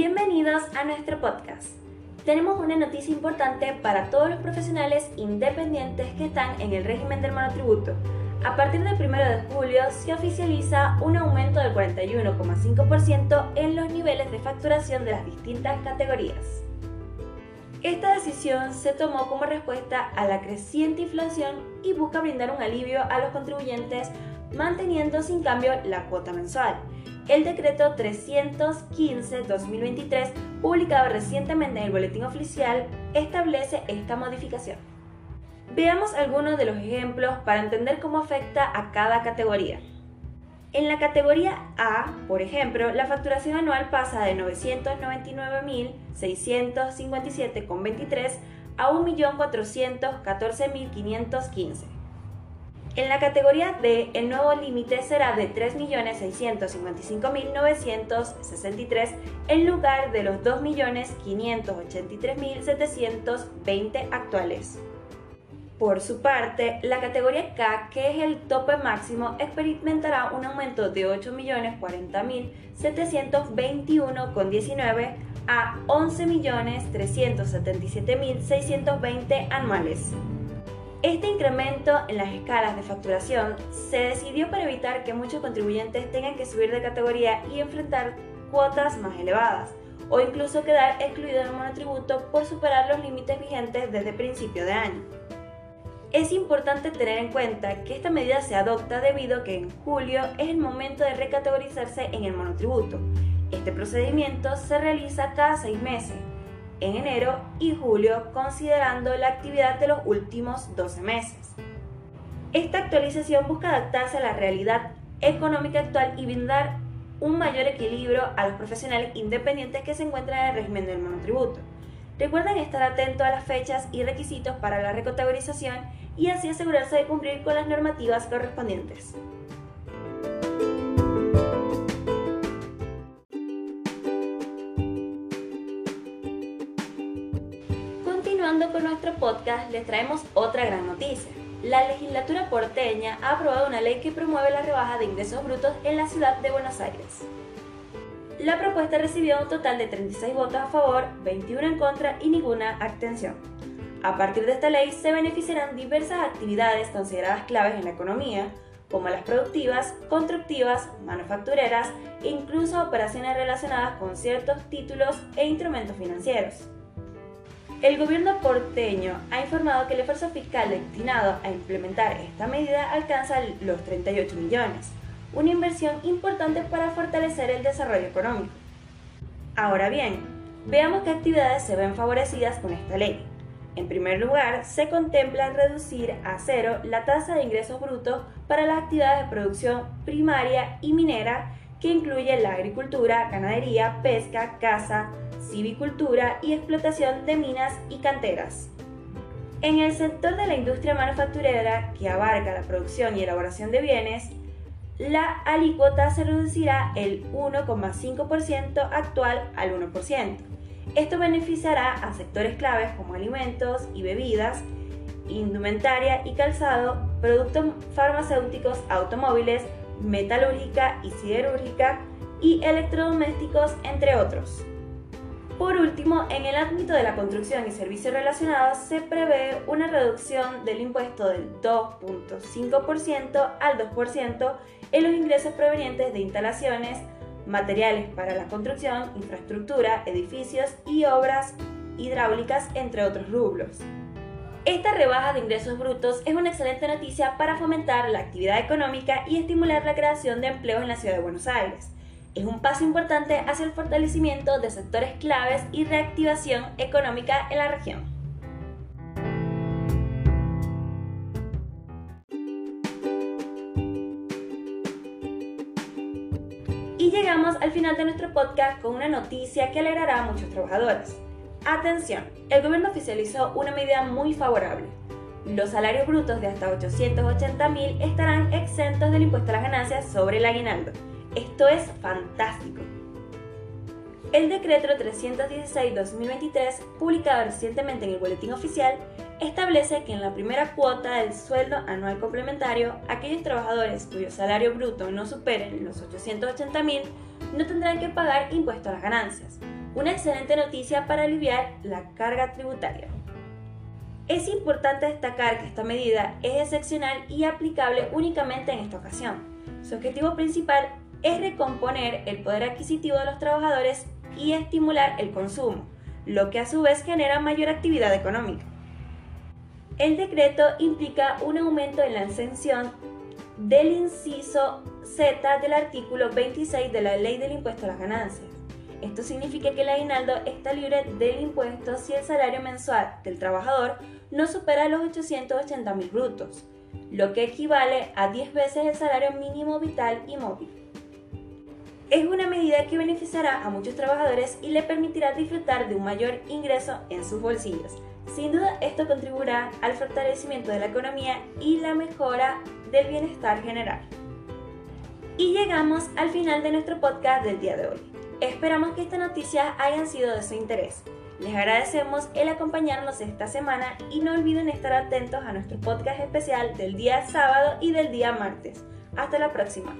Bienvenidos a nuestro podcast. Tenemos una noticia importante para todos los profesionales independientes que están en el régimen del monotributo. A partir del 1 de julio se oficializa un aumento del 41,5% en los niveles de facturación de las distintas categorías. Esta decisión se tomó como respuesta a la creciente inflación y busca brindar un alivio a los contribuyentes manteniendo sin cambio la cuota mensual el decreto 315-2023, publicado recientemente en el Boletín Oficial, establece esta modificación. Veamos algunos de los ejemplos para entender cómo afecta a cada categoría. En la categoría A, por ejemplo, la facturación anual pasa de 999.657,23 a 1.414.515. En la categoría D, el nuevo límite será de 3.655.963 en lugar de los 2.583.720 actuales. Por su parte, la categoría K, que es el tope máximo, experimentará un aumento de 8.040.721,19 a 11.377.620 anuales. Este incremento en las escalas de facturación se decidió para evitar que muchos contribuyentes tengan que subir de categoría y enfrentar cuotas más elevadas, o incluso quedar excluidos del monotributo por superar los límites vigentes desde principio de año. Es importante tener en cuenta que esta medida se adopta debido a que en julio es el momento de recategorizarse en el monotributo. Este procedimiento se realiza cada seis meses en enero y julio considerando la actividad de los últimos 12 meses. Esta actualización busca adaptarse a la realidad económica actual y brindar un mayor equilibrio a los profesionales independientes que se encuentran en el régimen del monotributo. Recuerden estar atentos a las fechas y requisitos para la recategorización y así asegurarse de cumplir con las normativas correspondientes. Con nuestro podcast, les traemos otra gran noticia. La legislatura porteña ha aprobado una ley que promueve la rebaja de ingresos brutos en la ciudad de Buenos Aires. La propuesta recibió un total de 36 votos a favor, 21 en contra y ninguna abstención. A partir de esta ley se beneficiarán diversas actividades consideradas claves en la economía, como las productivas, constructivas, manufactureras e incluso operaciones relacionadas con ciertos títulos e instrumentos financieros. El gobierno porteño ha informado que el esfuerzo fiscal destinado a implementar esta medida alcanza los 38 millones, una inversión importante para fortalecer el desarrollo económico. Ahora bien, veamos qué actividades se ven favorecidas con esta ley. En primer lugar, se contempla reducir a cero la tasa de ingresos brutos para las actividades de producción primaria y minera que incluye la agricultura, ganadería, pesca, caza, civicultura y explotación de minas y canteras. En el sector de la industria manufacturera, que abarca la producción y elaboración de bienes, la alícuota se reducirá el 1,5% actual al 1%. Esto beneficiará a sectores claves como alimentos y bebidas, indumentaria y calzado, productos farmacéuticos, automóviles, metalúrgica y siderúrgica y electrodomésticos, entre otros. Por último, en el ámbito de la construcción y servicios relacionados se prevé una reducción del impuesto del 2.5% al 2% en los ingresos provenientes de instalaciones, materiales para la construcción, infraestructura, edificios y obras hidráulicas, entre otros rublos. Esta rebaja de ingresos brutos es una excelente noticia para fomentar la actividad económica y estimular la creación de empleos en la ciudad de Buenos Aires es un paso importante hacia el fortalecimiento de sectores claves y reactivación económica en la región. Y llegamos al final de nuestro podcast con una noticia que alegrará a muchos trabajadores. Atención, el gobierno oficializó una medida muy favorable. Los salarios brutos de hasta 880 mil estarán exentos del impuesto a las ganancias sobre el aguinaldo esto es fantástico. El decreto 316-2023, publicado recientemente en el Boletín Oficial, establece que en la primera cuota del sueldo anual complementario, aquellos trabajadores cuyo salario bruto no superen los 880 mil no tendrán que pagar impuesto a las ganancias. Una excelente noticia para aliviar la carga tributaria. Es importante destacar que esta medida es excepcional y aplicable únicamente en esta ocasión. Su objetivo principal es recomponer el poder adquisitivo de los trabajadores y estimular el consumo, lo que a su vez genera mayor actividad económica. El decreto implica un aumento en la exención del inciso Z del artículo 26 de la Ley del Impuesto a las Ganancias. Esto significa que el aguinaldo está libre del impuesto si el salario mensual del trabajador no supera los 880 mil brutos, lo que equivale a 10 veces el salario mínimo vital y móvil. Es una medida que beneficiará a muchos trabajadores y le permitirá disfrutar de un mayor ingreso en sus bolsillos. Sin duda, esto contribuirá al fortalecimiento de la economía y la mejora del bienestar general. Y llegamos al final de nuestro podcast del día de hoy. Esperamos que estas noticias hayan sido de su interés. Les agradecemos el acompañarnos esta semana y no olviden estar atentos a nuestro podcast especial del día sábado y del día martes. Hasta la próxima.